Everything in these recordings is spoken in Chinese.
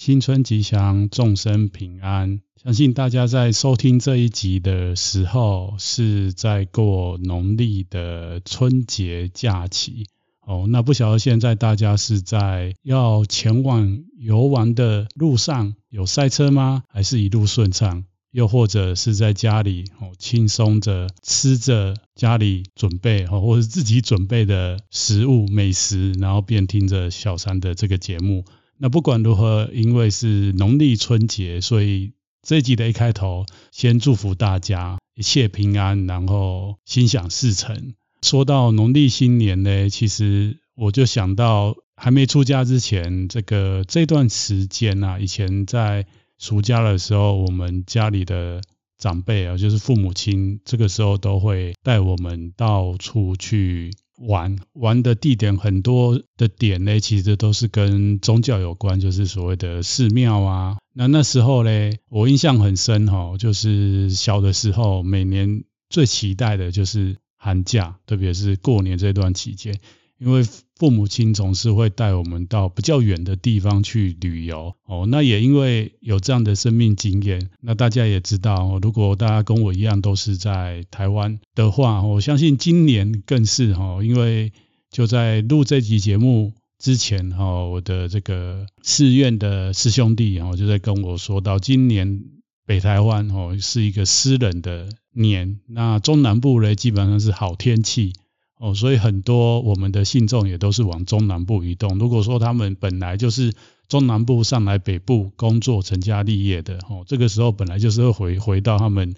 新春吉祥，众生平安。相信大家在收听这一集的时候，是在过农历的春节假期哦。那不晓得现在大家是在要前往游玩的路上，有塞车吗？还是一路顺畅？又或者是在家里哦，轻松着吃着家里准备哦，或者自己准备的食物美食，然后便听着小三的这个节目。那不管如何，因为是农历春节，所以。这一集的一开头，先祝福大家一切平安，然后心想事成。说到农历新年呢，其实我就想到还没出家之前，这个这段时间啊，以前在暑假的时候，我们家里的长辈啊，就是父母亲，这个时候都会带我们到处去。玩玩的地点很多的点呢，其实都是跟宗教有关，就是所谓的寺庙啊。那那时候呢，我印象很深哈，就是小的时候，每年最期待的就是寒假，特别是过年这段期间。因为父母亲总是会带我们到比较远的地方去旅游哦，那也因为有这样的生命经验，那大家也知道，如果大家跟我一样都是在台湾的话，我相信今年更是哈，因为就在录这集节目之前哈，我的这个寺院的师兄弟哈就在跟我说到，今年北台湾哦是一个湿冷的年，那中南部呢基本上是好天气。哦，所以很多我们的信众也都是往中南部移动。如果说他们本来就是中南部上来北部工作、成家立业的，哦，这个时候本来就是会回回到他们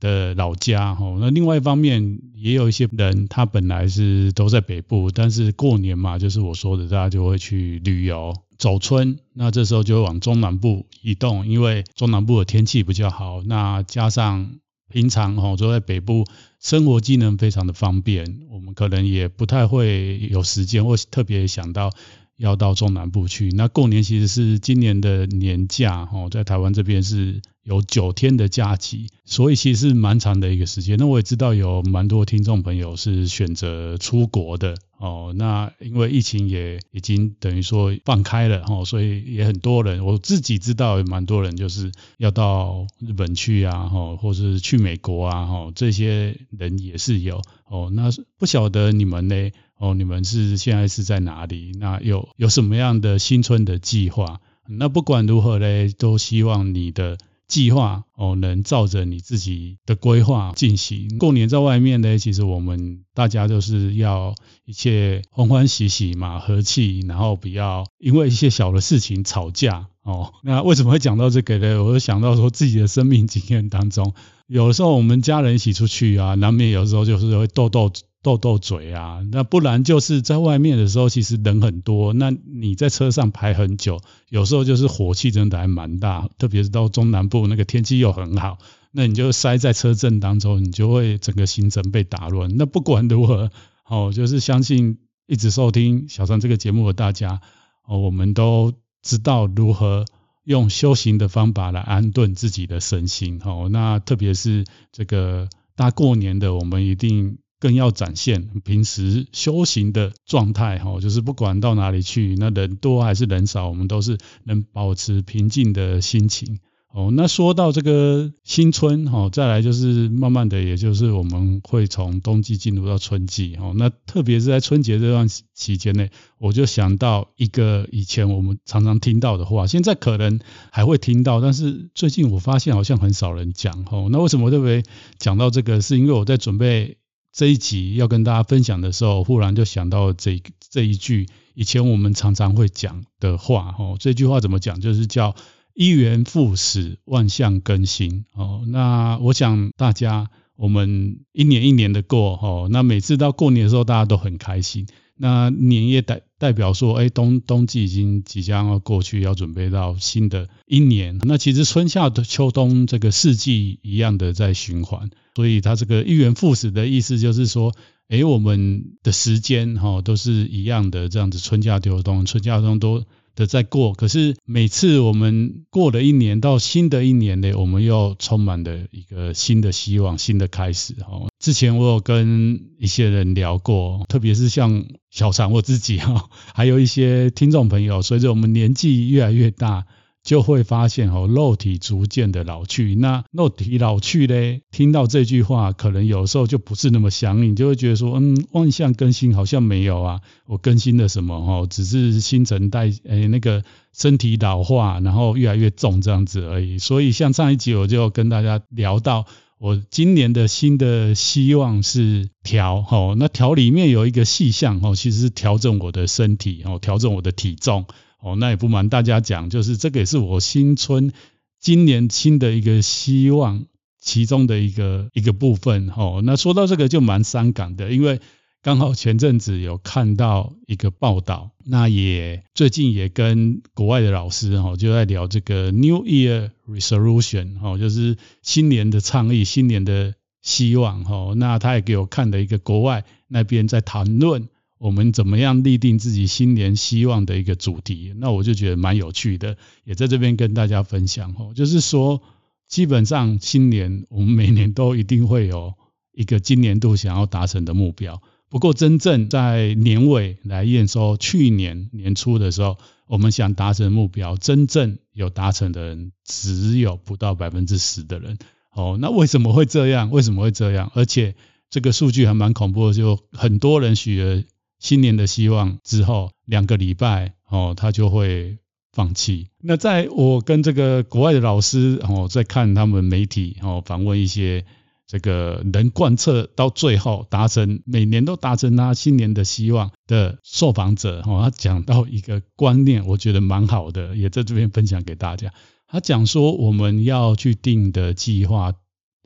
的老家。哦，那另外一方面，也有一些人他本来是都在北部，但是过年嘛，就是我说的，大家就会去旅游、走春，那这时候就会往中南部移动，因为中南部的天气比较好。那加上平常哦，都在北部。生活机能非常的方便，我们可能也不太会有时间或特别想到要到中南部去。那过年其实是今年的年假，哦，在台湾这边是有九天的假期，所以其实是蛮长的一个时间。那我也知道有蛮多听众朋友是选择出国的。哦，那因为疫情也已经等于说放开了哈，所以也很多人，我自己知道有蛮多人就是要到日本去啊，哈，或是去美国啊，哈，这些人也是有。哦，那不晓得你们呢？哦，你们是现在是在哪里？那有有什么样的新春的计划？那不管如何呢，都希望你的。计划哦，能照着你自己的规划进行。过年在外面呢，其实我们大家都是要一切欢欢喜喜嘛，和气，然后不要因为一些小的事情吵架哦。那为什么会讲到这个呢？我就想到说自己的生命经验当中，有的时候我们家人一起出去啊，难免有时候就是会斗斗。斗斗嘴啊，那不然就是在外面的时候，其实人很多。那你在车上排很久，有时候就是火气真的还蛮大，特别是到中南部那个天气又很好，那你就塞在车阵当中，你就会整个行程被打乱。那不管如何，哦，就是相信一直收听小三这个节目的大家，哦，我们都知道如何用修行的方法来安顿自己的身心。哦，那特别是这个大过年的，我们一定。更要展现平时修行的状态，哈，就是不管到哪里去，那人多还是人少，我们都是能保持平静的心情。哦，那说到这个新春，哈，再来就是慢慢的，也就是我们会从冬季进入到春季，哈，那特别是在春节这段期间内，我就想到一个以前我们常常听到的话，现在可能还会听到，但是最近我发现好像很少人讲，哈，那为什么特别讲到这个？是因为我在准备。这一集要跟大家分享的时候，忽然就想到这这一句以前我们常常会讲的话，哦，这句话怎么讲？就是叫一元复始，万象更新。哦，那我想大家我们一年一年的过，哦，那每次到过年的时候，大家都很开心。那年也代代表说，哎，冬冬季已经即将要过去，要准备到新的一年。那其实春夏秋冬这个四季一样的在循环，所以它这个一元复始的意思就是说，哎，我们的时间哈都是一样的，这样子春夏秋冬，春夏秋冬都。的在过，可是每次我们过了一年到新的一年呢，我们又充满了一个新的希望、新的开始。哈，之前我有跟一些人聊过，特别是像小常我自己哈，还有一些听众朋友，随着我们年纪越来越大，就会发现哦，肉体逐渐的老去。那肉体老去嘞，听到这句话，可能有时候就不是那么相应，就会觉得说，嗯，万象更新好像没有啊，我更新了什么？哦，只是新陈代谢，哎，那个身体老化，然后越来越重这样子而已。所以，像上一集我就跟大家聊到，我今年的新的希望是调，哦，那调里面有一个细项，哦，其实是调整我的身体，哦，调整我的体重。哦，那也不瞒大家讲，就是这个也是我新春今年新的一个希望，其中的一个一个部分。哦，那说到这个就蛮伤感的，因为刚好前阵子有看到一个报道，那也最近也跟国外的老师哦就在聊这个 New Year Resolution，哦，就是新年的倡议，新年的希望。哦，那他也给我看了一个国外那边在谈论。我们怎么样立定自己新年希望的一个主题？那我就觉得蛮有趣的，也在这边跟大家分享哦。就是说，基本上新年我们每年都一定会有一个今年度想要达成的目标。不过，真正在年尾来验收去年年初的时候，我们想达成的目标，真正有达成的人只有不到百分之十的人。哦，那为什么会这样？为什么会这样？而且这个数据还蛮恐怖的，就很多人许了。新年的希望之后两个礼拜哦，他就会放弃。那在我跟这个国外的老师哦，在看他们媒体哦，访问一些这个能贯彻到最后达成每年都达成他新年的希望的受访者哦，他讲到一个观念，我觉得蛮好的，也在这边分享给大家。他讲说，我们要去定的计划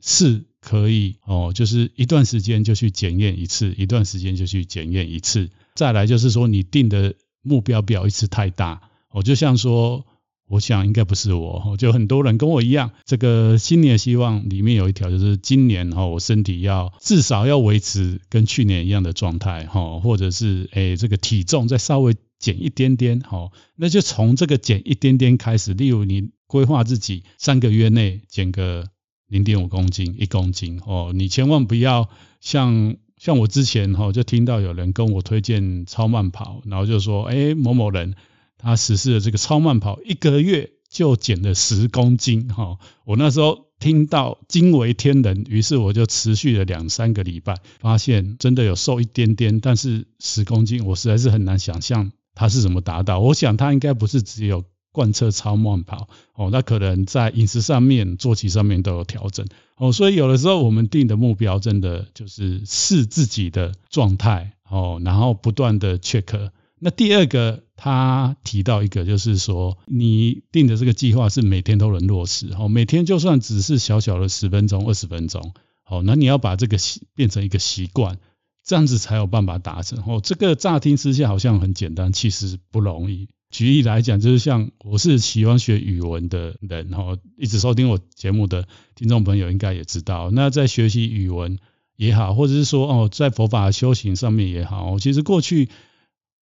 是。可以哦，就是一段时间就去检验一次，一段时间就去检验一次。再来就是说，你定的目标不要一次太大。我就像说，我想应该不是我，就很多人跟我一样，这个新年希望里面有一条就是今年哦，我身体要至少要维持跟去年一样的状态哈，或者是诶这个体重再稍微减一点点好，那就从这个减一点点开始。例如你规划自己三个月内减个。零点五公斤，一公斤哦，你千万不要像像我之前哈，就听到有人跟我推荐超慢跑，然后就说，哎，某某人他实施了这个超慢跑，一个月就减了十公斤哈。我那时候听到惊为天人，于是我就持续了两三个礼拜，发现真的有瘦一点点，但是十公斤我实在是很难想象他是怎么达到。我想他应该不是只有。贯彻超慢跑哦，那可能在饮食上面、作息上面都有调整哦，所以有的时候我们定的目标真的就是视自己的状态哦，然后不断的 check。那第二个他提到一个就是说，你定的这个计划是每天都能落实哦，每天就算只是小小的十分钟、二十分钟哦，那你要把这个习变成一个习惯，这样子才有办法达成哦。这个乍听之下好像很简单，其实不容易。举例来讲，就是像我是喜欢学语文的人哈，一直收听我节目的听众朋友应该也知道。那在学习语文也好，或者是说哦，在佛法修行上面也好，其实过去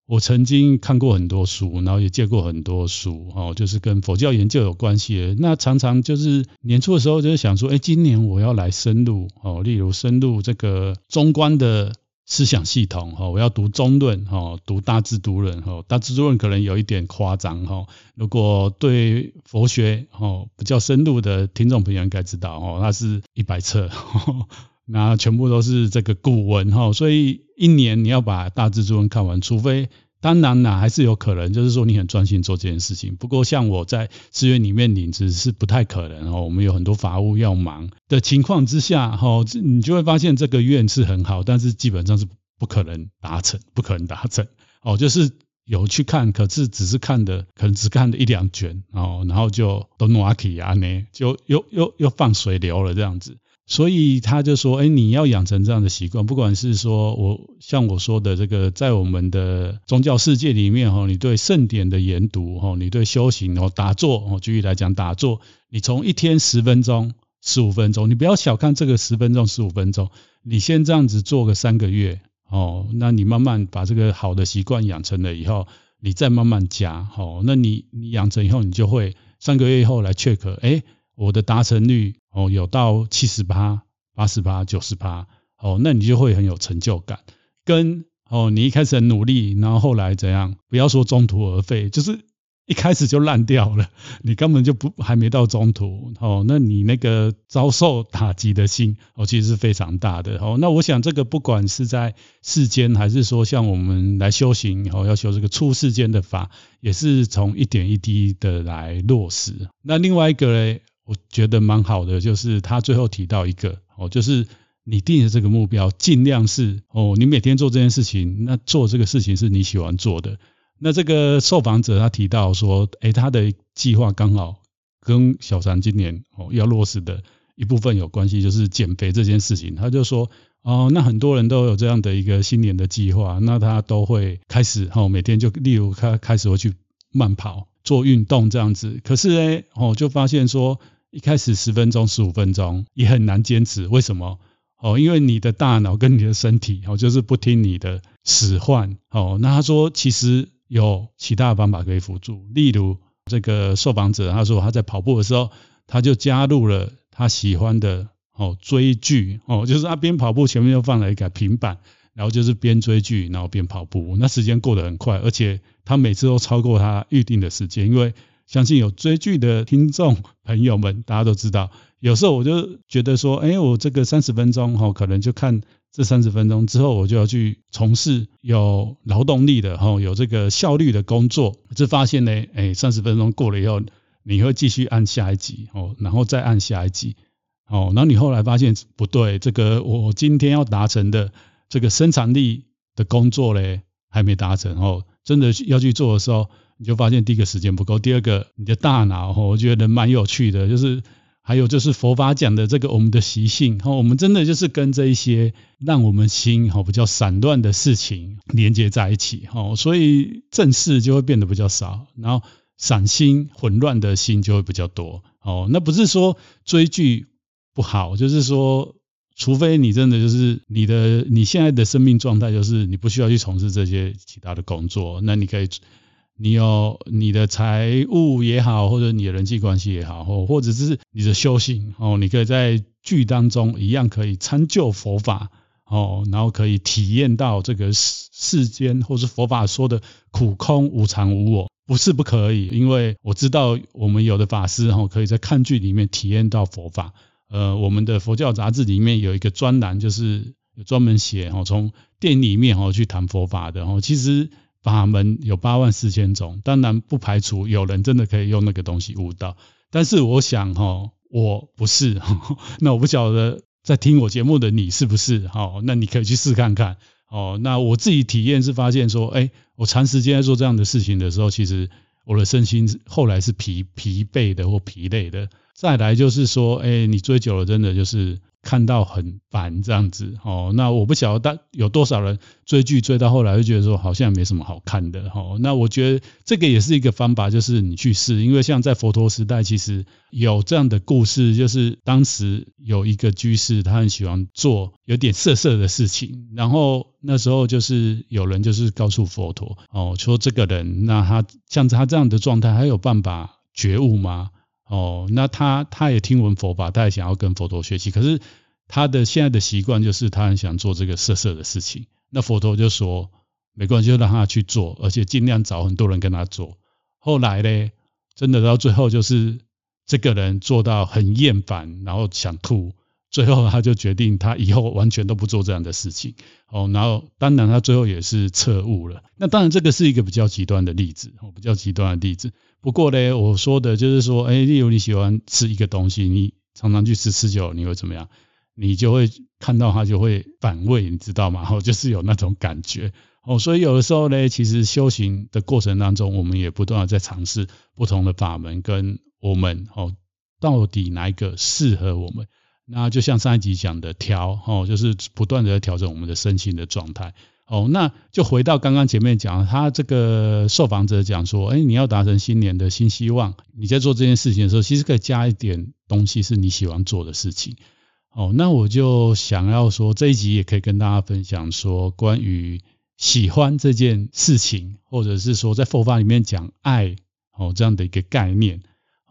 我曾经看过很多书，然后也借过很多书哦，就是跟佛教研究有关系的。那常常就是年初的时候，就是想说，哎，今年我要来深入哦，例如深入这个中观的。思想系统哈，我要读中论哈，读大智度论哈，大智度论可能有一点夸张哈。如果对佛学哈比较深入的听众朋友应该知道哈，那是一百册，那全部都是这个古文哈，所以一年你要把大智度论看完，除非。当然啦，还是有可能，就是说你很专心做这件事情。不过像我在寺院里面领职是不太可能哦，我们有很多法务要忙的情况之下，哈，你就会发现这个愿是很好，但是基本上是不可能达成，不可能达成。哦，就是有去看，可是只是看的，可能只看了一两卷哦，然后就都弄阿起啊呢，就又又又放水流了这样子。所以他就说，哎，你要养成这样的习惯，不管是说我像我说的这个，在我们的宗教世界里面哈，你对圣典的研读哈，你对修行哦，打坐哦，举例来讲打坐，你从一天十分钟、十五分钟，你不要小看这个十分钟、十五分钟，你先这样子做个三个月哦，那你慢慢把这个好的习惯养成了以后，你再慢慢加哦，那你你养成以后，你就会三个月以后来 check，哎。我的达成率哦有到七十八、八十八、九十八哦，那你就会很有成就感。跟哦你一开始很努力，然后后来怎样？不要说中途而废，就是一开始就烂掉了，你根本就不还没到中途哦，那你那个遭受打击的心哦，其实是非常大的哦。那我想这个不管是在世间，还是说像我们来修行哦，要修这个出世间的法，也是从一点一滴的来落实。那另外一个嘞，我觉得蛮好的，就是他最后提到一个哦，就是你定的这个目标，尽量是哦，你每天做这件事情，那做这个事情是你喜欢做的。那这个受访者他提到说，诶，他的计划刚好跟小三今年哦要落实的一部分有关系，就是减肥这件事情。他就说，哦，那很多人都有这样的一个新年的计划，那他都会开始哦，每天就例如他开始会去慢跑、做运动这样子。可是呢，哦，就发现说，一开始十分钟、十五分钟也很难坚持。为什么？哦，因为你的大脑跟你的身体哦，就是不听你的使唤。哦，那他说其实。有其他的方法可以辅助，例如这个受访者他说他在跑步的时候，他就加入了他喜欢的哦追剧哦，就是他边跑步前面又放了一个平板，然后就是边追剧然后边跑步，那时间过得很快，而且他每次都超过他预定的时间，因为相信有追剧的听众朋友们，大家都知道，有时候我就觉得说，哎，我这个三十分钟哈，可能就看。这三十分钟之后，我就要去从事有劳动力的哈，有这个效率的工作。就发现呢，哎，三十分钟过了以后，你会继续按下一集哦，然后再按下一集哦，然后你后来发现不对，这个我今天要达成的这个生产力的工作嘞，还没达成哦。真的要去做的时候，你就发现第一个时间不够，第二个你的大脑，我觉得蛮有趣的，就是。还有就是佛法讲的这个我们的习性，哈，我们真的就是跟这一些让我们心哈比较散乱的事情连接在一起，哈，所以正事就会变得比较少，然后散心混乱的心就会比较多，哦，那不是说追剧不好，就是说，除非你真的就是你的你现在的生命状态就是你不需要去从事这些其他的工作，那你可以。你有你的财务也好，或者你的人际关系也好，或或者是你的修行哦，你可以在剧当中一样可以参就佛法哦，然后可以体验到这个世世间或是佛法说的苦空无常无我，不是不可以，因为我知道我们有的法师哈，可以在看剧里面体验到佛法。呃，我们的佛教杂志里面有一个专栏，就是专门写哦，从电影里面哦去谈佛法的哦，其实。法门有八万四千种，当然不排除有人真的可以用那个东西悟道，但是我想哈，我不是，那我不晓得在听我节目的你是不是哈？那你可以去试看看哦。那我自己体验是发现说，哎，我长时间在做这样的事情的时候，其实我的身心后来是疲疲惫的或疲累的。再来就是说，哎，你追久了，真的就是。看到很烦这样子哦，那我不晓得但有多少人追剧追到后来就觉得说好像没什么好看的哦，那我觉得这个也是一个方法，就是你去试，因为像在佛陀时代，其实有这样的故事，就是当时有一个居士，他很喜欢做有点色色的事情，然后那时候就是有人就是告诉佛陀哦，说这个人那他像他这样的状态，还有办法觉悟吗？哦，那他他也听闻佛法，他也想要跟佛陀学习，可是他的现在的习惯就是他很想做这个色色的事情。那佛陀就说没关系，就让他去做，而且尽量找很多人跟他做。后来呢，真的到最后就是这个人做到很厌烦，然后想吐，最后他就决定他以后完全都不做这样的事情。哦，然后当然他最后也是彻悟了。那当然这个是一个比较极端的例子，比较极端的例子。不过呢，我说的就是说，哎，例如你喜欢吃一个东西，你常常去吃吃久，你会怎么样？你就会看到它就会反胃，你知道吗？哦，就是有那种感觉。哦，所以有的时候呢，其实修行的过程当中，我们也不断的在尝试不同的法门，跟我们哦，到底哪一个适合我们？那就像上一集讲的调，哦，就是不断的在调整我们的身心的状态。哦，那就回到刚刚前面讲，他这个受访者讲说，哎，你要达成新年的新希望，你在做这件事情的时候，其实可以加一点东西是你喜欢做的事情。哦，那我就想要说，这一集也可以跟大家分享说，关于喜欢这件事情，或者是说在佛法里面讲爱，哦，这样的一个概念。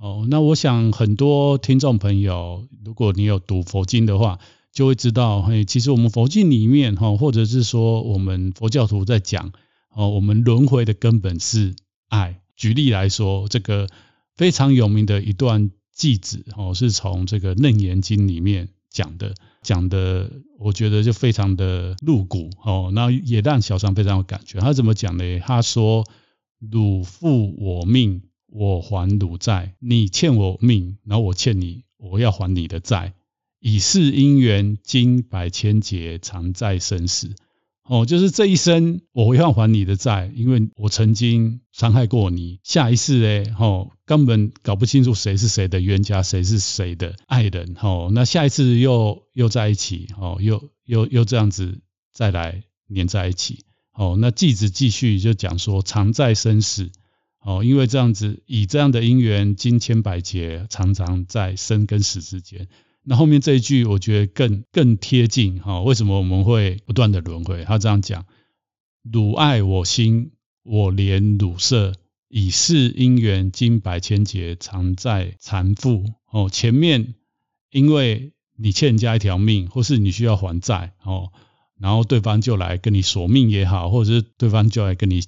哦，那我想很多听众朋友，如果你有读佛经的话，就会知道，嘿，其实我们佛经里面，哈，或者是说我们佛教徒在讲，哦，我们轮回的根本是爱，举例来说，这个非常有名的一段偈子哦，是从这个《楞严经》里面讲的，讲的我觉得就非常的露骨哦，那也让小常非常有感觉。他怎么讲呢？他说：“汝负我命，我还汝债。你欠我命，然后我欠你，我要还你的债。以是因缘，经百千劫，常在生死。”哦，就是这一生我要还你的债，因为我曾经伤害过你。下一世嘞，哦，根本搞不清楚谁是谁的冤家，谁是谁的爱人。哦，那下一次又又在一起，哦，又又又这样子再来黏在一起。哦，那继子继续就讲说，常在生死。哦，因为这样子以这样的因缘，经千百劫，常常在生跟死之间。那后面这一句我觉得更更贴近哈，为什么我们会不断的轮回？他这样讲：汝爱我心，我怜汝色，以是因缘，经百千劫，常在缠缚。哦，前面因为你欠人家一条命，或是你需要还债哦，然后对方就来跟你索命也好，或者是对方就来跟你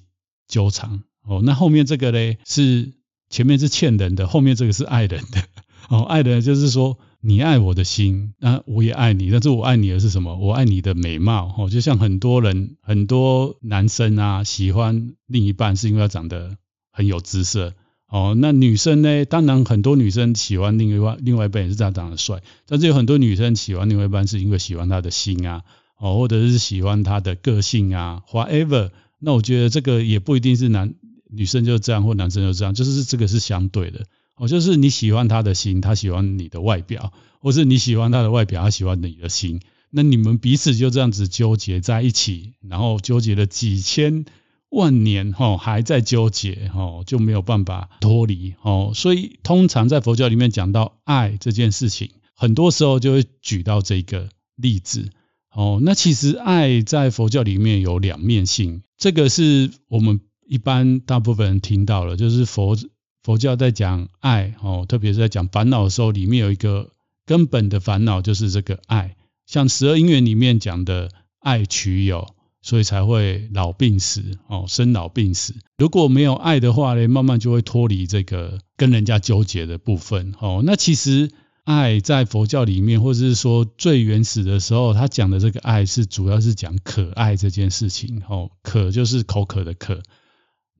纠缠哦。那后面这个呢，是前面是欠人的，后面这个是爱人的哦，爱人就是说。你爱我的心，那我也爱你。但是我爱你的是什么？我爱你的美貌。哦，就像很多人，很多男生啊，喜欢另一半是因为他长得很有姿色。哦，那女生呢？当然很多女生喜欢另外另外一半也是他长得帅。但是有很多女生喜欢另外一半是因为喜欢他的心啊，哦，或者是喜欢他的个性啊，whatever。那我觉得这个也不一定是男女生就这样，或男生就这样，就是这个是相对的。哦，就是你喜欢他的心，他喜欢你的外表，或是你喜欢他的外表，他喜欢你的心，那你们彼此就这样子纠结在一起，然后纠结了几千万年，哈，还在纠结，哈，就没有办法脱离，哦，所以通常在佛教里面讲到爱这件事情，很多时候就会举到这个例子，哦，那其实爱在佛教里面有两面性，这个是我们一般大部分人听到了，就是佛。佛教在讲爱哦，特别是在讲烦恼的时候，里面有一个根本的烦恼就是这个爱。像十二因缘里面讲的爱取有，所以才会老病死哦，生老病死。如果没有爱的话呢，慢慢就会脱离这个跟人家纠结的部分哦。那其实爱在佛教里面，或者是说最原始的时候，他讲的这个爱是主要是讲可爱这件事情哦，可就是口渴的渴。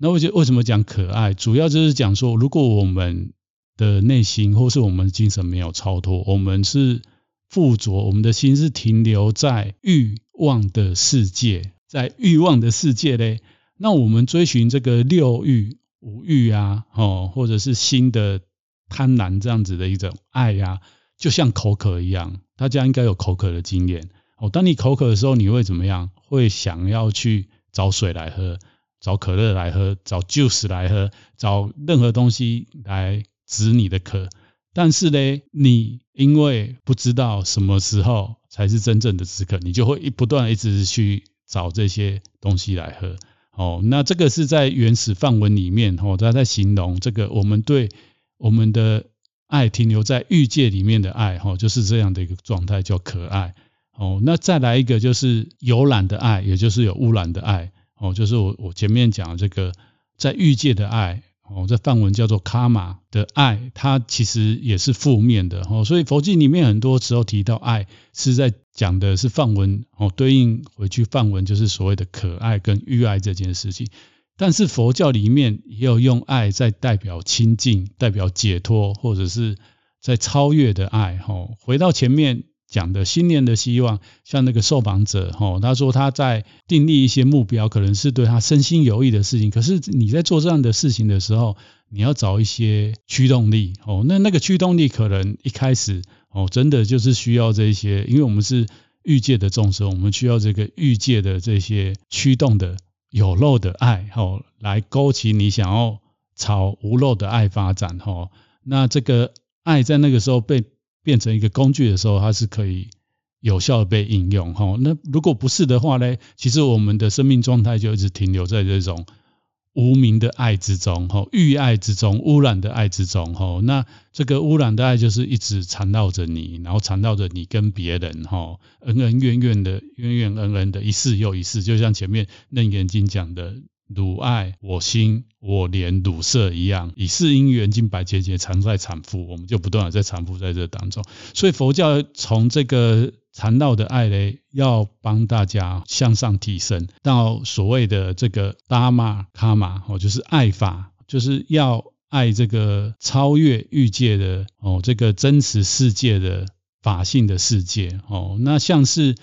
那我觉得为什么讲可爱，主要就是讲说，如果我们的内心或是我们的精神没有超脱，我们是附着，我们的心是停留在欲望的世界，在欲望的世界嘞，那我们追寻这个六欲、五欲啊，哦，或者是新的贪婪这样子的一种爱呀、啊，就像口渴一样，大家应该有口渴的经验哦。当你口渴的时候，你会怎么样？会想要去找水来喝。找可乐来喝，找 juice 来喝，找任何东西来止你的渴。但是呢，你因为不知道什么时候才是真正的止渴，你就会一不断一直去找这些东西来喝。哦，那这个是在原始范文里面，哦，他在形容这个我们对我们的爱停留在欲界里面的爱，哦，就是这样的一个状态，叫可爱。哦，那再来一个就是有染的爱，也就是有污染的爱。哦，就是我我前面讲这个在欲界的爱，哦，这梵文叫做卡玛的爱，它其实也是负面的哦。所以佛经里面很多时候提到爱，是在讲的是梵文哦，对应回去梵文就是所谓的可爱跟欲爱这件事情。但是佛教里面也有用爱在代表清净、代表解脱，或者是在超越的爱。哦，回到前面。讲的新年的希望，像那个受访者，哈，他说他在订立一些目标，可能是对他身心有益的事情。可是你在做这样的事情的时候，你要找一些驱动力，哦，那那个驱动力可能一开始，哦，真的就是需要这些，因为我们是欲界的众生，我们需要这个欲界的这些驱动的有漏的爱，哦，来勾起你想要朝无漏的爱发展，哈。那这个爱在那个时候被。变成一个工具的时候，它是可以有效的被应用哈。那如果不是的话呢？其实我们的生命状态就一直停留在这种无名的爱之中哈，欲爱之中，污染的爱之中哈。那这个污染的爱就是一直缠绕着你，然后缠绕着你跟别人哈，恩恩怨怨的，怨怨恩恩的，一世又一世。就像前面《楞严经》讲的，汝爱我心，我怜汝色一样，以是因缘经百劫劫常在缠缚，我们就不断的在缠缚在这当中。所以佛教从这个缠绕的爱呢，要帮大家向上提升到所谓的这个达玛卡玛哦，就是爱法，就是要爱这个超越欲界的哦，这个真实世界的法性的世界哦，那像是。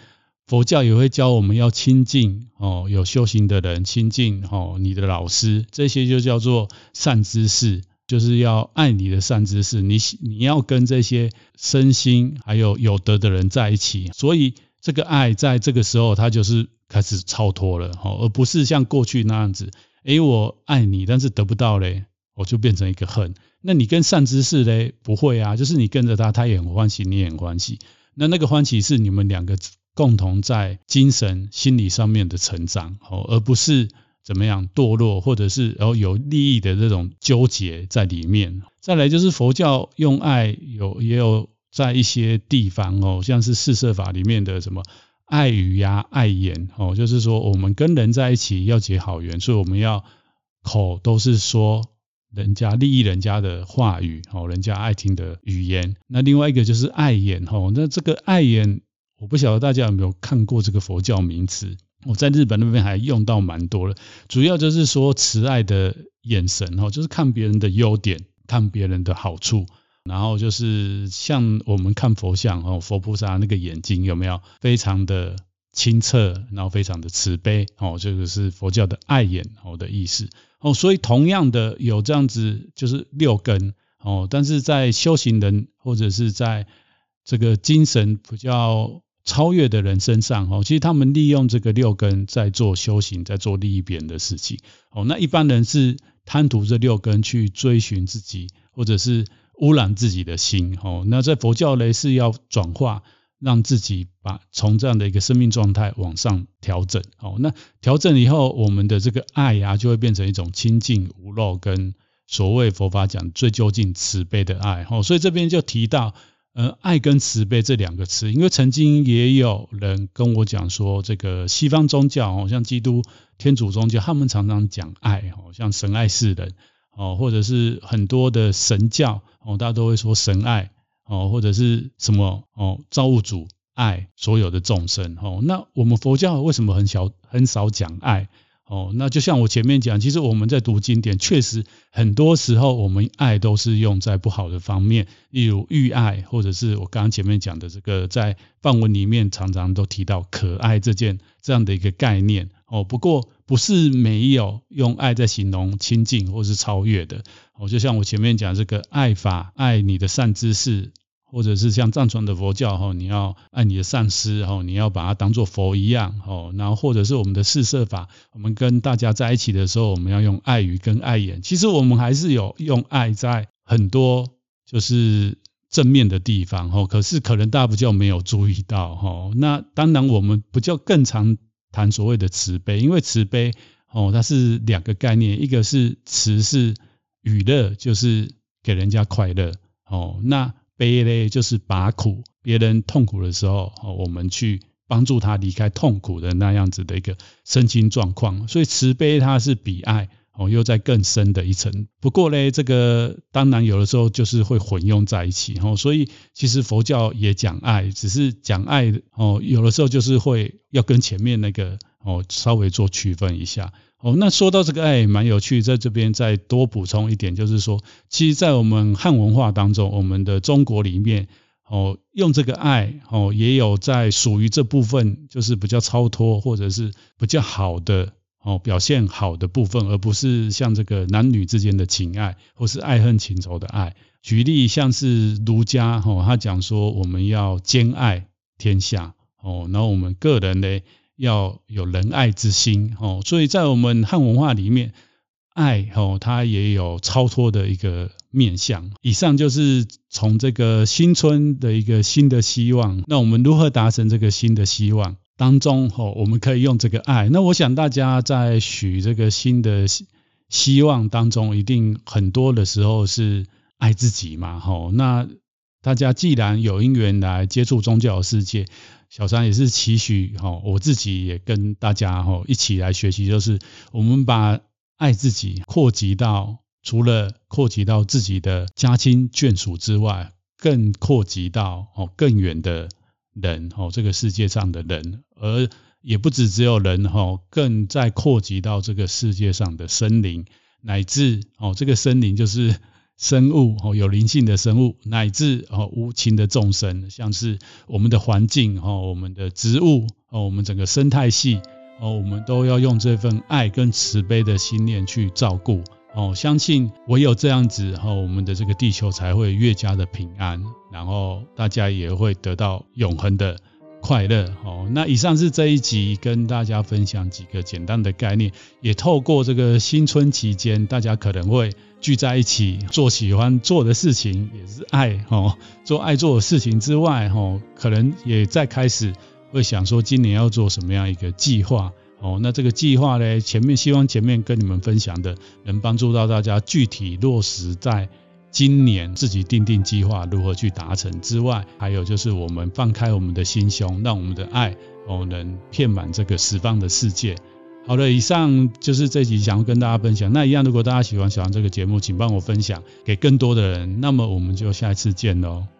佛教也会教我们要亲近哦，有修行的人亲近哦，你的老师，这些就叫做善知识，就是要爱你的善知识。你你要跟这些身心还有有德的人在一起，所以这个爱在这个时候它就是开始超脱了哦，而不是像过去那样子，诶，我爱你，但是得不到嘞，我就变成一个恨。那你跟善知识嘞，不会啊，就是你跟着他，他也很欢喜，你也很欢喜。那那个欢喜是你们两个。共同在精神、心理上面的成长，哦，而不是怎么样堕落，或者是然后有利益的这种纠结在里面。再来就是佛教用爱有也有在一些地方哦，像是四摄法里面的什么爱语呀、爱言哦，就是说我们跟人在一起要结好缘，所以我们要口都是说人家利益人家的话语哦，人家爱听的语言。那另外一个就是爱言哦，那这个爱言。我不晓得大家有没有看过这个佛教名词，我在日本那边还用到蛮多了。主要就是说慈爱的眼神哦，就是看别人的优点，看别人的好处，然后就是像我们看佛像哦，佛菩萨那个眼睛有没有非常的清澈，然后非常的慈悲哦，这个是佛教的爱眼哦的意思哦。所以同样的有这样子就是六根哦，但是在修行人或者是在这个精神比较。超越的人身上哦，其实他们利用这个六根在做修行，在做利益别人的事情哦。那一般人是贪图这六根去追寻自己，或者是污染自己的心哦。那在佛教呢，是要转化，让自己把从这样的一个生命状态往上调整哦。那调整以后，我们的这个爱呀，就会变成一种清净无漏，跟所谓佛法讲最究竟慈悲的爱哦。所以这边就提到。呃，爱跟慈悲这两个词，因为曾经也有人跟我讲说，这个西方宗教哦，像基督、天主宗教，他们常常讲爱哦，像神爱世人哦，或者是很多的神教哦，大家都会说神爱哦，或者是什么哦，造物主爱所有的众生哦。那我们佛教为什么很少很少讲爱？哦，那就像我前面讲，其实我们在读经典，确实很多时候我们爱都是用在不好的方面，例如欲爱，或者是我刚刚前面讲的这个，在范文里面常常都提到可爱这件这样的一个概念。哦，不过不是没有用爱在形容亲近或是超越的。哦，就像我前面讲这个爱法，爱你的善知识。或者是像藏传的佛教哈，你要爱你的上师哈，你要把它当做佛一样哦。然后或者是我们的四摄法，我们跟大家在一起的时候，我们要用爱语跟爱眼。其实我们还是有用爱在很多就是正面的地方哈。可是可能大家比较没有注意到哈。那当然我们比较更常谈所谓的慈悲，因为慈悲哦，它是两个概念，一个是慈是娱乐，就是给人家快乐哦。那悲嘞，就是把苦，别人痛苦的时候，我们去帮助他离开痛苦的那样子的一个身心状况。所以慈悲它是比爱哦，又在更深的一层。不过呢，这个当然有的时候就是会混用在一起哦。所以其实佛教也讲爱，只是讲爱哦，有的时候就是会要跟前面那个哦稍微做区分一下。哦，那说到这个爱蛮有趣，在这边再多补充一点，就是说，其实，在我们汉文化当中，我们的中国里面，哦，用这个爱，哦，也有在属于这部分，就是比较超脱或者是比较好的，哦，表现好的部分，而不是像这个男女之间的情爱，或是爱恨情仇的爱。举例像是儒家，哦，他讲说我们要兼爱天下，哦，然后我们个人呢，要有仁爱之心哦，所以在我们汉文化里面，爱哦，它也有超脱的一个面向。以上就是从这个新春的一个新的希望，那我们如何达成这个新的希望当中哦，我们可以用这个爱。那我想大家在许这个新的希望当中，一定很多的时候是爱自己嘛，吼，那。大家既然有因缘来接触宗教世界，小三也是期许哈，我自己也跟大家哈一起来学习，就是我们把爱自己扩及到除了扩及到自己的家亲眷属之外，更扩及到哦更远的人哦，这个世界上的人，而也不止只有人哈，更在扩及到这个世界上的生灵，乃至哦这个生灵就是。生物哦，有灵性的生物，乃至哦无情的众生，像是我们的环境哦，我们的植物哦，我们整个生态系哦，我们都要用这份爱跟慈悲的心念去照顾。哦。相信唯有这样子哦，我们的这个地球才会越加的平安，然后大家也会得到永恒的快乐哦。那以上是这一集跟大家分享几个简单的概念，也透过这个新春期间，大家可能会。聚在一起做喜欢做的事情，也是爱哦。做爱做的事情之外，哦，可能也在开始会想说，今年要做什么样一个计划哦。那这个计划呢，前面希望前面跟你们分享的，能帮助到大家具体落实在今年自己定定计划如何去达成之外，还有就是我们放开我们的心胸，让我们的爱哦能遍满这个十方的世界。好的，以上就是这集想要跟大家分享。那一样，如果大家喜欢小杨这个节目，请帮我分享给更多的人。那么我们就下一次见喽。